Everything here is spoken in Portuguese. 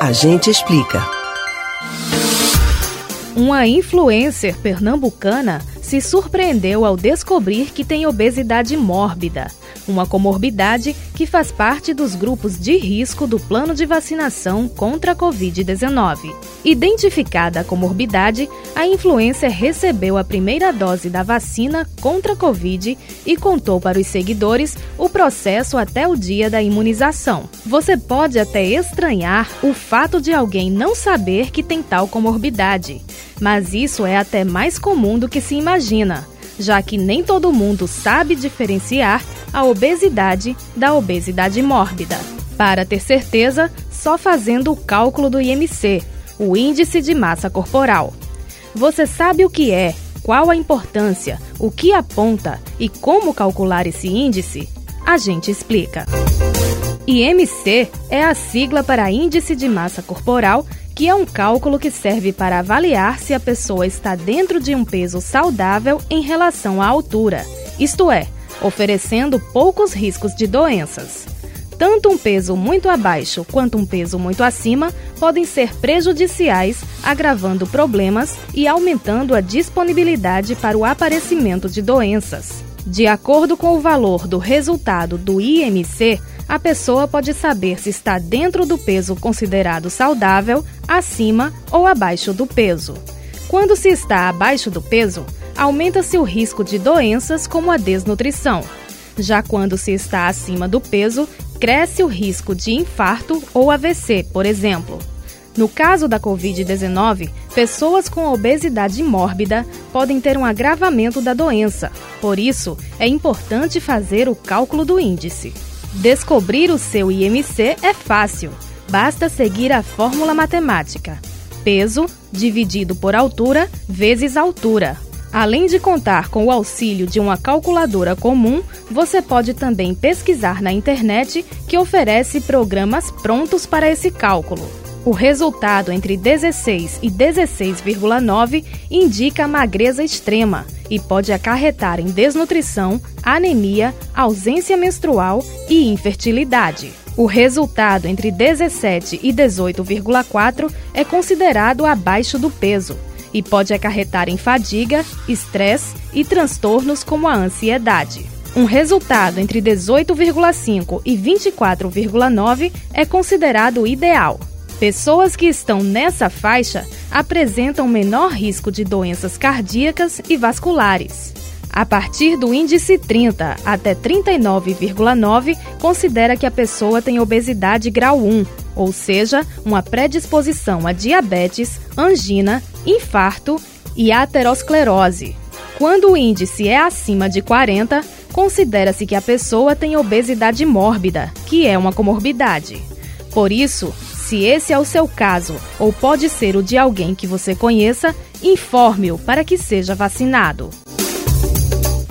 A gente explica. Uma influencer pernambucana se surpreendeu ao descobrir que tem obesidade mórbida uma comorbidade que faz parte dos grupos de risco do plano de vacinação contra a Covid-19. Identificada a comorbidade, a influencer recebeu a primeira dose da vacina contra a Covid e contou para os seguidores o processo até o dia da imunização. Você pode até estranhar o fato de alguém não saber que tem tal comorbidade, mas isso é até mais comum do que se imagina já que nem todo mundo sabe diferenciar a obesidade da obesidade mórbida. Para ter certeza, só fazendo o cálculo do IMC, o Índice de Massa Corporal. Você sabe o que é, qual a importância, o que aponta e como calcular esse índice? A gente explica. IMC é a sigla para Índice de Massa Corporal que é um cálculo que serve para avaliar se a pessoa está dentro de um peso saudável em relação à altura, isto é, oferecendo poucos riscos de doenças. Tanto um peso muito abaixo quanto um peso muito acima podem ser prejudiciais, agravando problemas e aumentando a disponibilidade para o aparecimento de doenças. De acordo com o valor do resultado do IMC, a pessoa pode saber se está dentro do peso considerado saudável, acima ou abaixo do peso. Quando se está abaixo do peso, aumenta-se o risco de doenças como a desnutrição. Já quando se está acima do peso, cresce o risco de infarto ou AVC, por exemplo. No caso da Covid-19, pessoas com obesidade mórbida podem ter um agravamento da doença. Por isso, é importante fazer o cálculo do índice. Descobrir o seu IMC é fácil. Basta seguir a fórmula matemática: peso dividido por altura vezes altura. Além de contar com o auxílio de uma calculadora comum, você pode também pesquisar na internet que oferece programas prontos para esse cálculo. O resultado entre 16 e 16,9 indica magreza extrema e pode acarretar em desnutrição, anemia, ausência menstrual e infertilidade. O resultado entre 17 e 18,4 é considerado abaixo do peso e pode acarretar em fadiga, estresse e transtornos como a ansiedade. Um resultado entre 18,5 e 24,9 é considerado ideal. Pessoas que estão nessa faixa apresentam menor risco de doenças cardíacas e vasculares. A partir do índice 30 até 39,9, considera que a pessoa tem obesidade grau 1, ou seja, uma predisposição a diabetes, angina, infarto e aterosclerose. Quando o índice é acima de 40, considera-se que a pessoa tem obesidade mórbida, que é uma comorbidade. Por isso, se esse é o seu caso ou pode ser o de alguém que você conheça, informe-o para que seja vacinado.